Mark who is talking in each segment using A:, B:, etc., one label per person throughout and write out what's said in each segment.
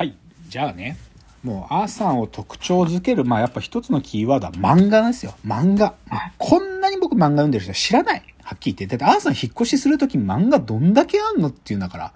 A: はい。じゃあね、もう、アーさんを特徴づける、まあやっぱ一つのキーワードは漫画なんですよ。漫画。こんなに僕漫画読んでる人は知らない。はっきり言って。だって、アーさん引っ越しするとき漫画どんだけあんのっていうんだから。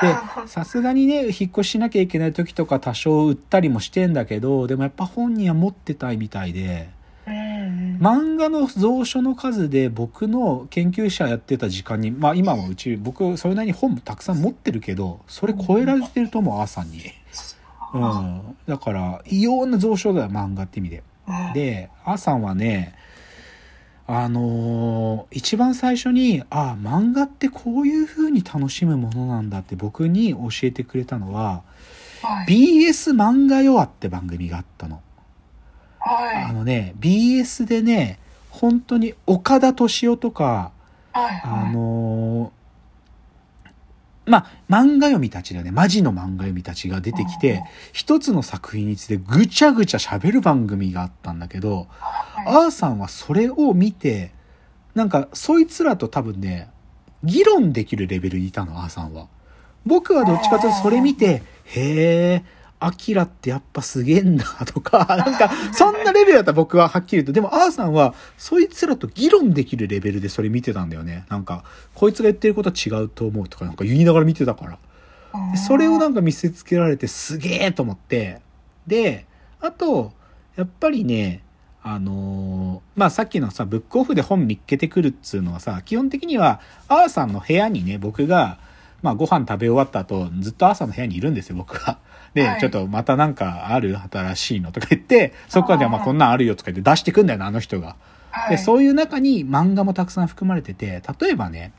A: で、さすがにね、引っ越ししなきゃいけない時とか多少売ったりもしてんだけど、でもやっぱ本人は持ってたいみたいで、漫画の蔵書の数で僕の研究者やってた時間に、まあ今もうち、僕それなりに本もたくさん持ってるけど、それ超えられてると思う、アーさんに。うん。だから、異様な蔵書だよ、漫画って意味で。で、アーさんはね、あのー一番最初に、ああ、漫画ってこういう風に楽しむものなんだって僕に教えてくれたのは、
B: はい。
A: BS 漫画ヨアって番組があったの。あ
B: はい。
A: のね、BS でね、本当に岡田敏夫とか、
B: はい。
A: あのーまあ、漫画読みたちだよね。マジの漫画読みたちが出てき
B: うん
A: て、一つの作品についてぐちゃぐちゃ喋る番組があったんだけど、
B: はい
A: アーさんはそれを見て、なんか、そいつらと多分ね、議論できるレベルにいたの、アーさんは。僕はどっちかというとそれ見て、へえ、アキラってやっぱすげえんだとか、なんか、そんなレベルだったら僕ははっきり言うと、でもアーさんは、そいつらと議論できるレベルでそれ見てたんだよね。なんか、こいつが言ってることは違うと思うとか、なんか言いながら見てたから。でそれをなんか見せつけられてすげえと思って。で、あと、やっぱりね、あのーまあ、さっきのさ、ブックオフで本見っけてくるっつうのはさ、基本的には、アーさんの部屋にね、僕が、まあ、ご飯食べ終わった後、ずっとアーさんの部屋にいるんですよ、僕は。で、
B: はい
A: ちょっとまたなんかある新しいのとか言って、そこでまあこんなんあるよとか言って出してくんだよな、あの人が。で、
B: はい。
A: そういう中に漫画もたくさん含まれてて、例えばね、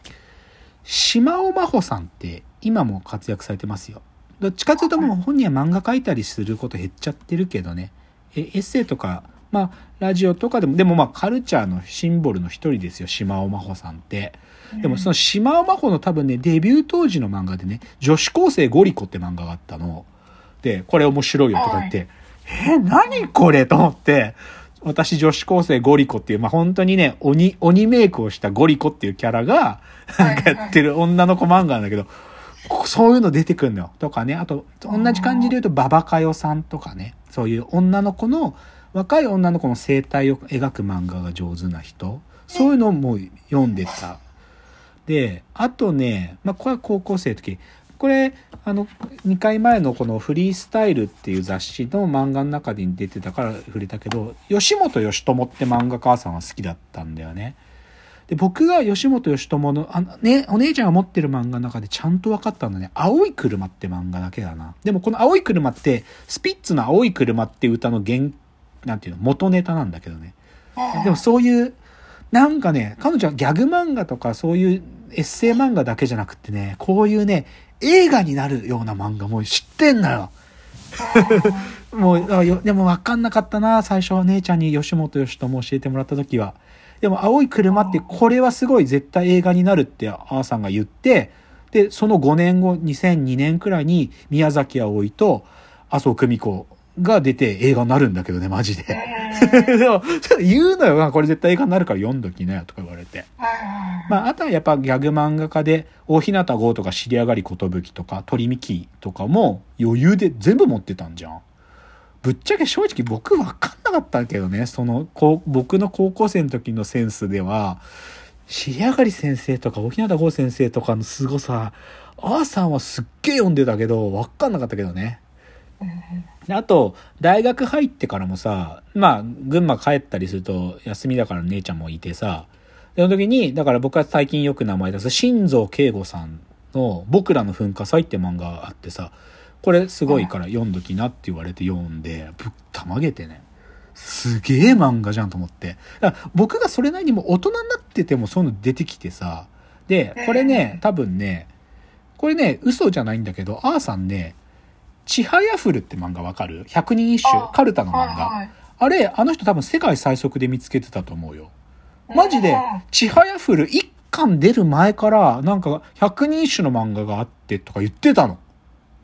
A: 島尾真帆さんって今も活躍されてますよ。どっちかというともう本人は漫画描いたりすること減っちゃってるけどね。えエッセイとか、まあ、ラジオとかでも、でもまあ、カルチャーのシンボルの一人ですよ、島尾真帆さんって。でもその島尾真帆の多分ね、デビュー当時の漫画でね、女子高生ゴリコって漫画があったの。で、これ面白いよとか言って、え、何これと思って、私女子高生ゴリコっていう、まあ、本当にね、鬼、鬼メイクをしたゴリコっていうキャラが、なんかやってる女の子漫画なんだけど、こそういうの出てくるのよ。とかね、あと、同じ感じで言うと、ババカヨさんとかね、そういう女の子の、若い女の子の生態を描く漫画が上手な人、そういうのも読んでた。で、あとね、まあ、これは高校生の時、これ、あの、2回前のこのフリースタイルっていう雑誌の漫画の中に出てたから触れたけど、吉本義友って漫画家さんは好きだったんだよね。で、僕が吉本義友の、あのね、お姉ちゃんが持ってる漫画の中でちゃんと分かったのはね、青い車って漫画だけだな。でもこの青い車って、スピッツの青い車って歌の原、なんていうの、元ネタなんだけどね。でもそういう、なんかね、彼女はギャグ漫画とかそういうエッセイ漫画だけじゃなくってね、こういうね、映画になるような漫画も知ってんのよ。もう、あよでも分かんなかったな、最初は姉ちゃんに吉本義友教えてもらった時は。でも、青い車ってこれはすごい絶対映画になるってあーさんが言って、で、その5年後、2002年くらいに宮崎葵と麻生久美子が出て映画になるんだけどね、マジで。でも、言うのよ。まあこれ絶対映画になるから読んどきなよとか言われて。まあ、あとはやっぱギャグ漫画家で、大日向郷とか知り上がり寿とか、鳥見木とかも余裕で全部持ってたんじゃん。ぶっちゃけ正直僕分かんなかったけどね、その、こう僕の高校生の時のセンスでは、知り上がり先生とか大日向郷先生とかの凄さ、あーさんはすっげえ読んでたけど、分かんなかったけどね。であと、大学入ってからもさ、まあ、群馬帰ったりすると、休みだから姉ちゃんもいてさ、でその時に、だから僕は最近よく名前出す、新蔵慶吾さんの僕らの噴火祭って漫画があってさ、これすごいから読んどきなって言われて読んで、ぶったまげてね。すげえ漫画じゃんと思って。だから僕がそれなりにも大人になっててもそういうの出てきてさ、で、これね、多分ね、これね、嘘じゃないんだけど、あーさんね、ちはやふるって漫画わかる ?100 人一首？
B: あ、
A: カルタの漫画。
B: はい
A: あれ、あの人多分世界最速で見つけてたと思うよ。マジで
B: うん、
A: ちはやふる一巻出る前から、なんか、百人一首の漫画があってとか言ってたの。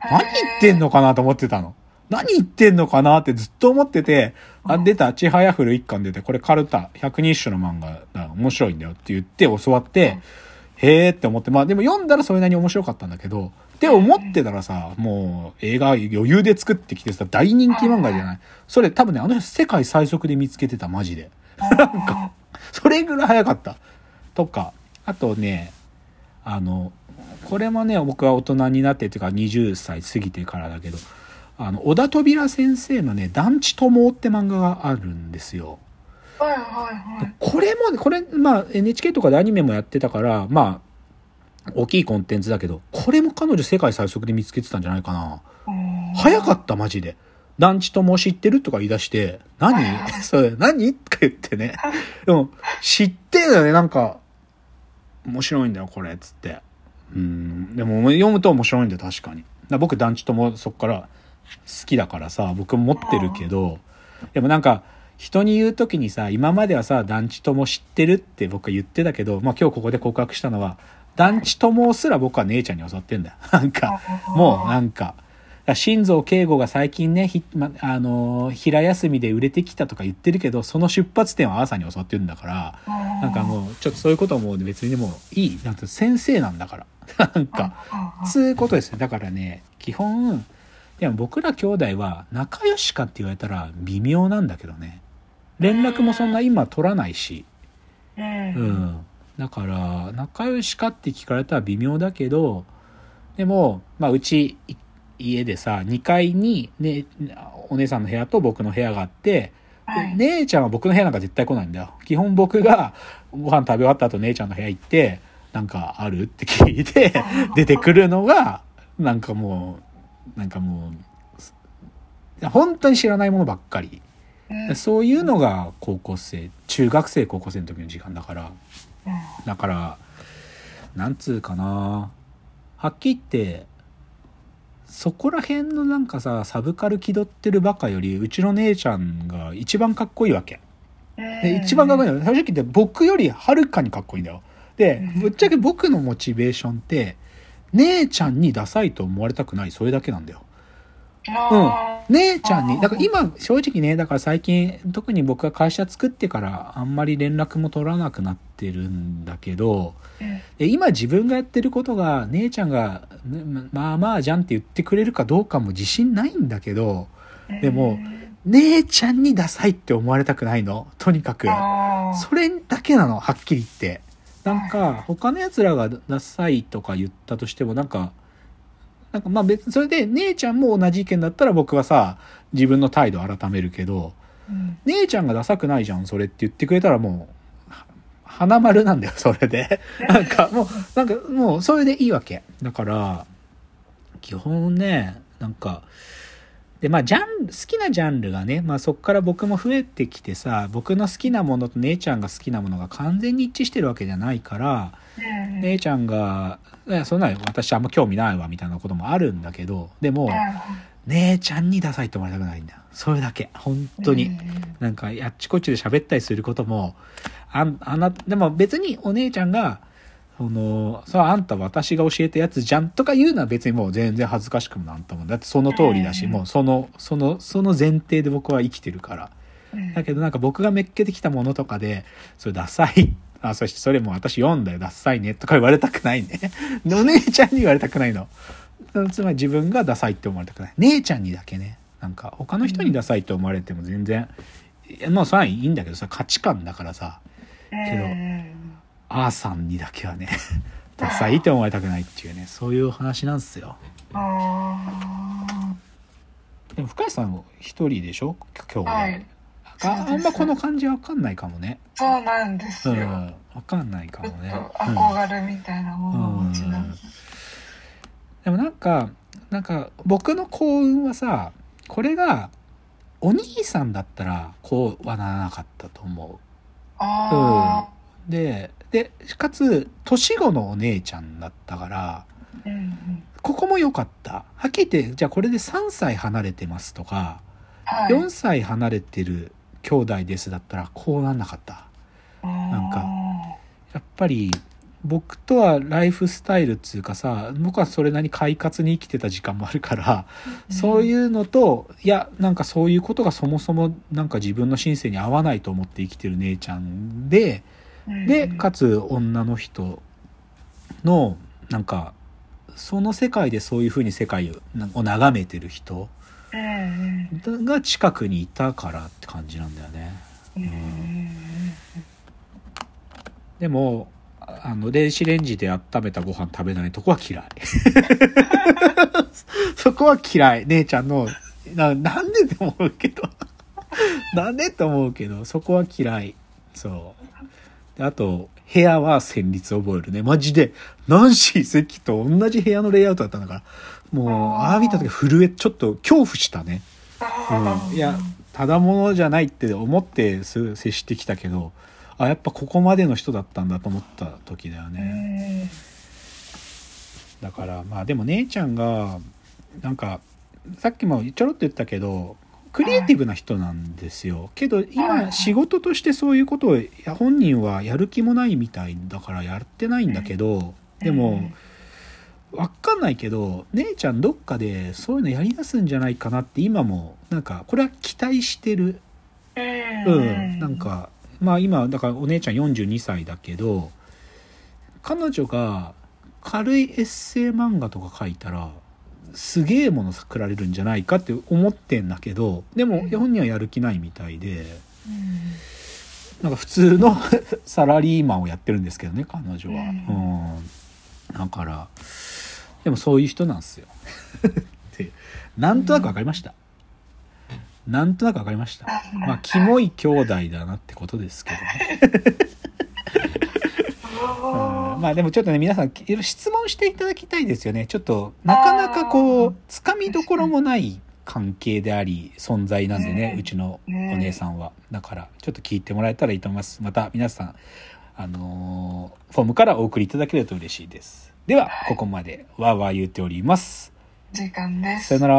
A: 何言ってんのかなと思ってたの。何言ってんのかなってずっと思ってて、あ、出た、ちはやふる一巻出て、これカルタ、百人一首の漫画だ、面白いんだよって言って教わって、へーって思って、まあでも読んだらそれなりに面白かったんだけど、って思ってたらさ、もう映画余裕で作ってきてさ、大人気漫画じゃない？それ多分ね、あの人世界最速で見つけてた、マジで。なんか、それぐらい早かった。とか、あとね、あの、これもね、僕は大人になってっていうか20歳過ぎてからだけど、あの、小田扉先生のね、団地友って漫画があるんですよ。
B: はいはいはい。
A: これもね、これ、まあ NHK とかでアニメもやってたから、まあ、大きいコンテンツだけど、これも彼女世界最速で見つけてたんじゃないかな。早かった、マジで。団地友知ってるとか言い出して、何？それ、何？とか言ってね。でも、知ってんだよね、なんか、面白いんだよ、これ、つって。うん、でも読むと面白いんだよ、確かに。だ僕、団地友そっから好きだからさ、僕持ってるけど、でもなんか、人に言う時にさ、今まではさ、団地友知ってるって僕は言ってたけど、まあ今日ここで告白したのは、団地友すら僕は姉ちゃんに教わってんだよ。なんか、もうなんか、新蔵慶吾が最近ね、ひま、あのー平休みで売れてきたとか言ってるけど、その出発点は朝に教わってるんだから、なんかもう、ちょっとそういうことはもう別にもういい。なんて先生なんだから。なんか、つうことですね。だからね、基本、でも僕ら兄弟は仲良しかって言われたら微妙なんだけどね。連絡もそんな今取らないし。
B: うん。
A: だから、仲良しかって聞かれたら微妙だけど、でも、まあ、うち、い家でさ、2階に、ね、お姉さんの部屋と僕の部屋があって、
B: はい
A: で姉ちゃんは僕の部屋なんか絶対来ないんだよ。基本僕がご飯食べ終わった後姉ちゃんの部屋行って、なんかあるって聞いて、出てくるのが、なんかもう、なんかもう、本当に知らないものばっかり。
B: うん
A: そういうのが高校生、中学生高校生の時の時間だから。だから、なんつうかな。はっきり言って、そこら辺のなんかさ、サブカル気取ってるバカより、うちの姉ちゃんが一番かっこいいわけ。で、一番かっこいいのは、正直言って僕よりはるかにかっこいいんだよ。で、ぶっちゃけ僕のモチベーションって、姉ちゃんにダサいと思われたくない、それだけなんだよ。うん。姉ちゃんに、だから今、正直ね、だから最近、特に僕が会社作ってから、あんまり連絡も取らなくなってるんだけど、で今自分がやってることが、姉ちゃんが、ねまあまあじゃんって言ってくれるかどうかも自信ないんだけど、でも姉ちゃんにダサいって思われたくないの。とにかく。それだけなの、はっきり言って。なんか、他の奴らがダサいとか言ったとしても、なんか、なんかまあ別に、それで姉ちゃんも同じ意見だったら僕はさ、自分の態度を改めるけど、姉ちゃんがダサくないじゃん、それって言ってくれたらもう、は花丸なんだよ、それで。なんかもう、なんかもう、それでいいわけ。だから、基本ね、なんか、で、まあ、ジャンル、好きなジャンルがね、まあそっから僕も増えてきてさ、僕の好きなものと姉ちゃんが好きなものが完全に一致してるわけじゃないから、姉ちゃんが、いやそんなの私あんま興味ないわみたいなこともあるんだけど、でも、姉ちゃんにダサいと思われたくないんだよ。それだけ。本当に。なんか、あっちこっちで喋ったりすることも、あん、あな、でも別にお姉ちゃんが、その、さあ、あんた私が教えたやつじゃんとか言うのは別にもう全然恥ずかしくもなんとも。だってその通りだし、
B: うん
A: もうその、その、その前提で僕は生きてるから。だけどなんか僕がめっけてきたものとかで、それダサい。あ、そしてそれも私読んだよ、ダサいね。とか言われたくないね。で お姉ちゃんに言われたくないの。つまり自分がダサいって思われたくない。姉ちゃんにだけね。なんか他の人にダサいって思われても全然、いやまあそれはいいんだけどさ、価値観だからさ、けどあーさんにだけはね、ダサいって思われたくないっていうね、そういう話なんですよ。でも深谷さん一人でしょ？今日は。
B: はい
A: ああんまこの感じわかんないかもね。
B: そうなんですよ。
A: うん。わかんないかもね。うん
B: 憧れみたいなものをお持ちなんです。
A: でもなんか、なんか僕の幸運はさ、これがお兄さんだったらこうはならなかったと思
B: あ
A: う。で、で、かつ、年子のお姉ちゃんだったから、
B: あ。うんうん。
A: ここも良かった。はっきり言って、じゃあこれで3歳離れてますとか、
B: はい。
A: 4歳離れてる兄弟ですだったらこうなんなかった。なんかやっぱり僕とはライフスタイルっつうかさ僕はそれなりに快活に生きてた時間もあるから、そういうのといやなんかそういうことがそもそもなんか自分の人生に合わないと思って生きてる姉ちゃんで
B: うん
A: でかつ女の人のなんかその世界でそういうふうに世界を眺めてる人
B: うん
A: が近くにいたからって感じなんだよね。
B: うん。うん。
A: でもあの電子レンジで温めたご飯食べないとこは嫌い。そこは嫌い。姉ちゃんのななんでって思うけど。なんでって思うけどそこは嫌い。そう。であと部屋は旋律覚えるね。マジでナンシー関と同じ部屋のレイアウトだったんだから。もうああ見た時震えちょっと恐怖したね。うん、いやただものじゃないって思ってす接してきたけどあやっぱここまでの人だったんだと思った時だよ
B: う
A: ね、
B: ん
A: だからまあでも姉ちゃんがなんかさっきもちょろっと言ったけどクリエイティブな人なんですよ。けど
B: はい
A: 今仕事としてそういうことを本人はやる気もないみたいだからやってないんだけどでもわかんないけど姉ちゃんどっかでそういうのやりだすんじゃないかなって今もなんかこれは期待してる。
B: う
A: うん。なんかまあ今だからお姉ちゃん42歳だけど彼女が軽いエッセイ漫画とか書いたらすげえもの作られるんじゃないかって思ってんだけどでも本人はやる気ないみたいでなんか普通の サラリーマンをやってるんですけどね彼女は。うん、だからでもそういう人なんですよ。ってなんとなく分かりました。なんとなく分かりました。まあキモい兄弟だなってことですけどね。う んまあでもちょっとね皆さんいろいろ質問していただきたいですよね。ちょっとなかなかこうつかみどころもない関係であり存在なんでね
B: ね
A: うちのお姉さんは。だからちょっと聞いてもらえたらいいと思います。また皆さんあのーフォームからお送りいただけると嬉しいです。ではここまでわーわー言っております。
B: 時間です。
A: さよなら